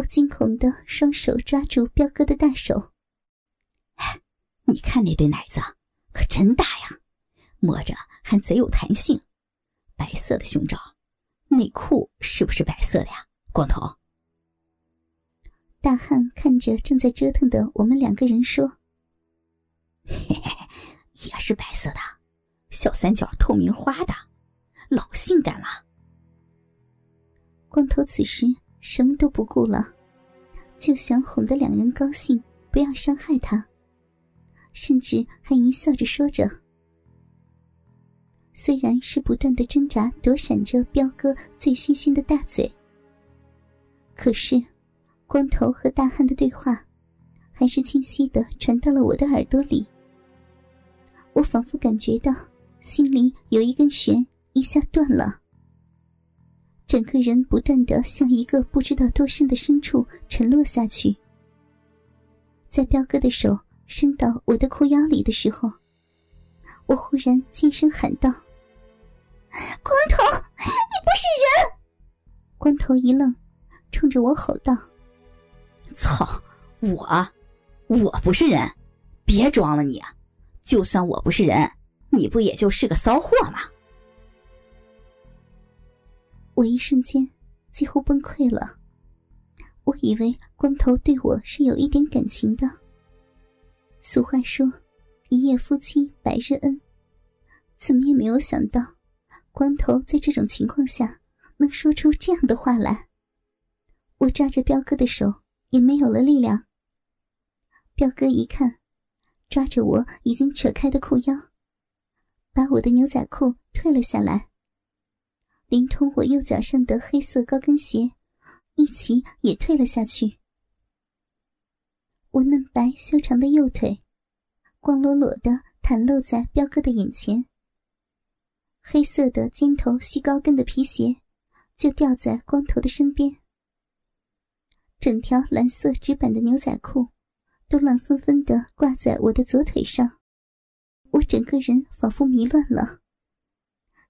我惊恐的双手抓住彪哥的大手。你看那对奶子，可真大呀，摸着还贼有弹性，白色的胸罩，内裤是不是白色的呀？光头。大汉看着正在折腾的我们两个人说：“嘿嘿，也是白色的，小三角透明花的，老性感了。”光头此时什么都不顾了，就想哄得两人高兴，不要伤害他，甚至还淫笑着说着：“虽然是不断的挣扎躲闪着彪哥醉醺醺的大嘴，可是……”光头和大汉的对话，还是清晰的传到了我的耳朵里。我仿佛感觉到心里有一根弦一下断了，整个人不断的向一个不知道多深的深处沉落下去。在彪哥的手伸到我的裤腰里的时候，我忽然轻声喊道：“光头，你不是人！”光头一愣，冲着我吼道。操！我，我不是人，别装了你！就算我不是人，你不也就是个骚货吗？我一瞬间几乎崩溃了。我以为光头对我是有一点感情的。俗话说，一夜夫妻百日恩，怎么也没有想到，光头在这种情况下能说出这样的话来。我抓着彪哥的手。也没有了力量。彪哥一看，抓着我已经扯开的裤腰，把我的牛仔裤退了下来，连同我右脚上的黑色高跟鞋一起也退了下去。我嫩白修长的右腿，光裸裸的袒露在彪哥的眼前。黑色的尖头细高跟的皮鞋，就掉在光头的身边。整条蓝色纸板的牛仔裤，都乱纷纷的挂在我的左腿上，我整个人仿佛迷乱了，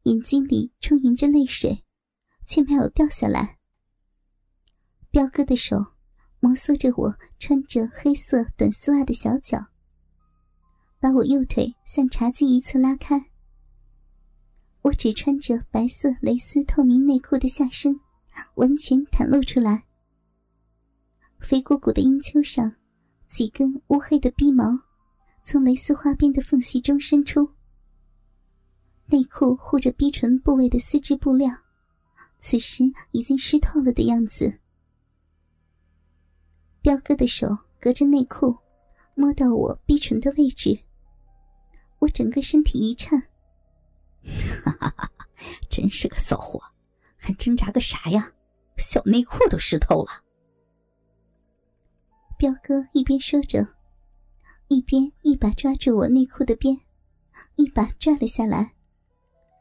眼睛里充盈着泪水，却没有掉下来。彪哥的手摩挲着我穿着黑色短丝袜的小脚，把我右腿向茶几一侧拉开，我只穿着白色蕾丝透明内裤的下身，完全袒露出来。肥鼓鼓的阴丘上，几根乌黑的逼毛从蕾丝花边的缝隙中伸出。内裤护着逼唇部位的丝质布料，此时已经湿透了的样子。彪哥的手隔着内裤摸到我逼唇的位置，我整个身体一颤。哈哈哈！真是个骚货，还挣扎个啥呀？小内裤都湿透了。彪哥一边说着，一边一把抓住我内裤的边，一把拽了下来，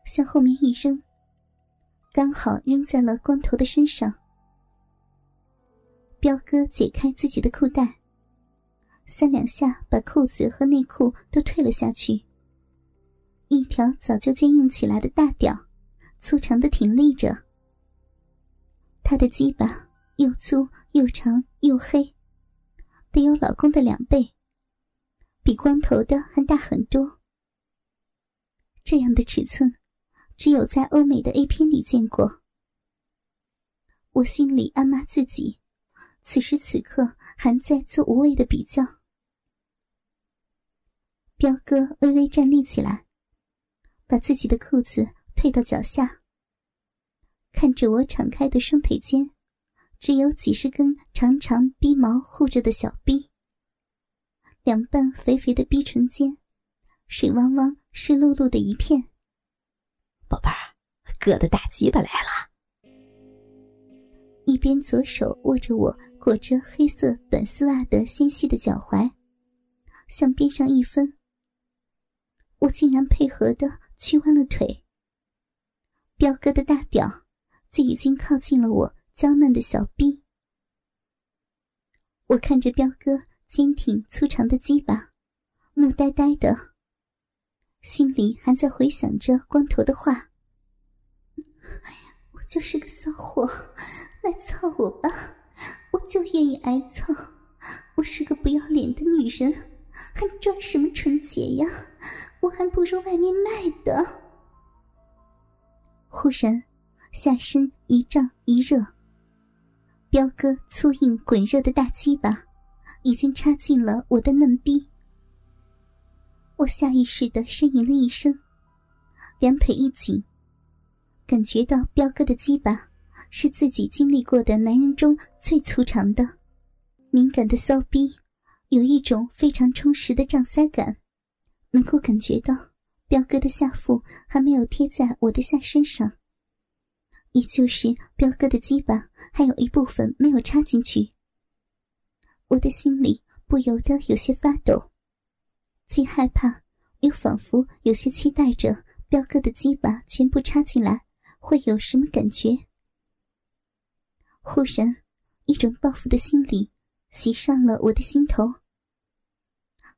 向后面一扔，刚好扔在了光头的身上。彪哥解开自己的裤带，三两下把裤子和内裤都退了下去。一条早就坚硬起来的大屌，粗长的挺立着。他的鸡巴又粗又长又黑。得有老公的两倍，比光头的还大很多。这样的尺寸，只有在欧美的 A 片里见过。我心里暗骂自己，此时此刻还在做无谓的比较。彪哥微微站立起来，把自己的裤子退到脚下，看着我敞开的双腿间。只有几十根长长逼毛护着的小逼，两瓣肥肥的逼唇间，水汪汪、湿漉漉的一片。宝贝儿，哥的大鸡巴来了！一边左手握着我裹着黑色短丝袜的纤细的脚踝，向边上一分，我竟然配合的屈弯了腿。彪哥的大屌就已经靠近了我。娇嫩的小臂，我看着彪哥坚挺粗长的鸡巴，木呆呆的，心里还在回想着光头的话：“我就是个骚货，来操我吧，我就愿意挨操。我是个不要脸的女人，还装什么纯洁呀？我还不如外面卖的。忽然，下身一胀一热，彪哥粗硬滚热的大鸡巴已经插进了我的嫩逼。我下意识的呻吟了一声，两腿一紧，感觉到彪哥的鸡巴是自己经历过的男人中最粗长的，敏感的骚逼有一种非常充实的胀塞感，能够感觉到彪哥的下腹还没有贴在我的下身上，也就是彪哥的鸡巴还有一部分没有插进去，我的心里不由得有些发抖。既害怕，又仿佛有些期待着彪哥的鸡巴全部插进来会有什么感觉。忽然，一种报复的心理袭上了我的心头。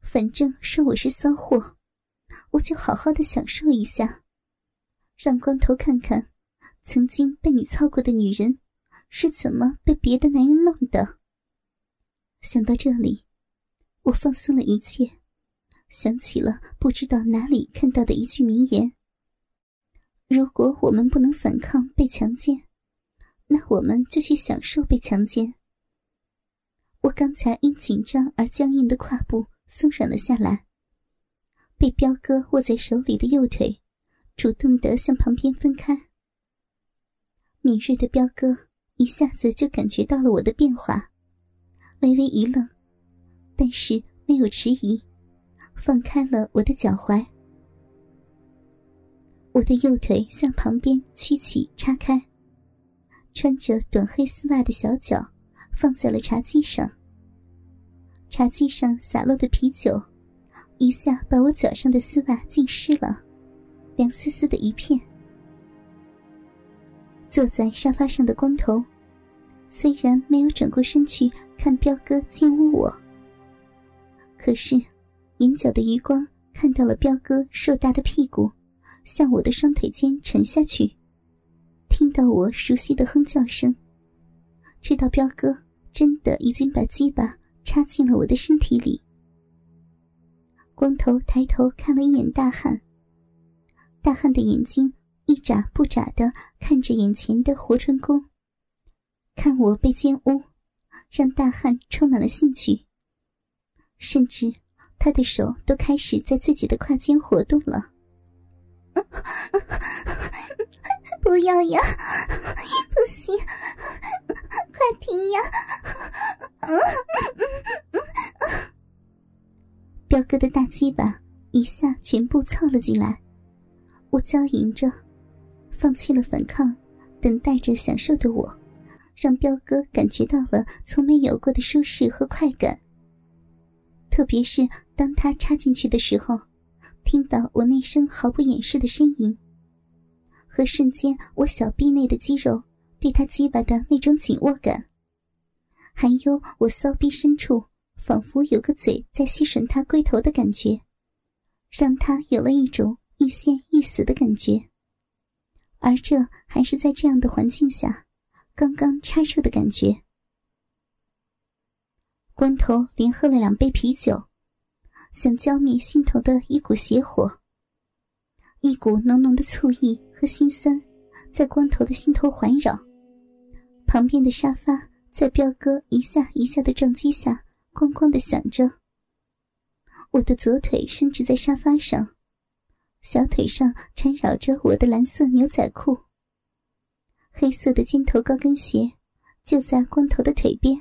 反正说我是骚货，我就好好的享受一下，让光头看看曾经被你操过的女人是怎么被别的男人弄的。想到这里，我放松了一切。想起了不知道哪里看到的一句名言：“如果我们不能反抗被强奸，那我们就去享受被强奸。”我刚才因紧张而僵硬的胯部松软了下来，被彪哥握在手里的右腿主动的向旁边分开。敏锐的彪哥一下子就感觉到了我的变化，微微一愣，但是没有迟疑。放开了我的脚踝，我的右腿向旁边屈起，叉开，穿着短黑丝袜的小脚放在了茶几上。茶几上洒落的啤酒，一下把我脚上的丝袜浸湿了，凉丝丝的一片。坐在沙发上的光头，虽然没有转过身去看彪哥进屋我，可是。眼角的余光看到了彪哥硕大的屁股，向我的双腿间沉下去。听到我熟悉的哼叫声，知道彪哥真的已经把鸡巴插进了我的身体里。光头抬头看了一眼大汉，大汉的眼睛一眨不眨的看着眼前的活春宫，看我被奸污，让大汉充满了兴趣，甚至。他的手都开始在自己的胯间活动了，不要呀，不行，快停呀！彪哥的大鸡巴一下全部凑了进来，我娇吟着，放弃了反抗，等待着享受的我，让彪哥感觉到了从没有过的舒适和快感。特别是当他插进去的时候，听到我那声毫不掩饰的呻吟，和瞬间我小臂内的肌肉对他鸡巴的那种紧握感，还有我骚逼深处仿佛有个嘴在吸吮他龟头的感觉，让他有了一种欲仙欲死的感觉。而这还是在这样的环境下刚刚插入的感觉。光头连喝了两杯啤酒，想浇灭心头的一股邪火。一股浓浓的醋意和心酸，在光头的心头环绕。旁边的沙发在彪哥一下一下的撞击下，咣咣的响着。我的左腿伸直在沙发上，小腿上缠绕着我的蓝色牛仔裤。黑色的尖头高跟鞋就在光头的腿边。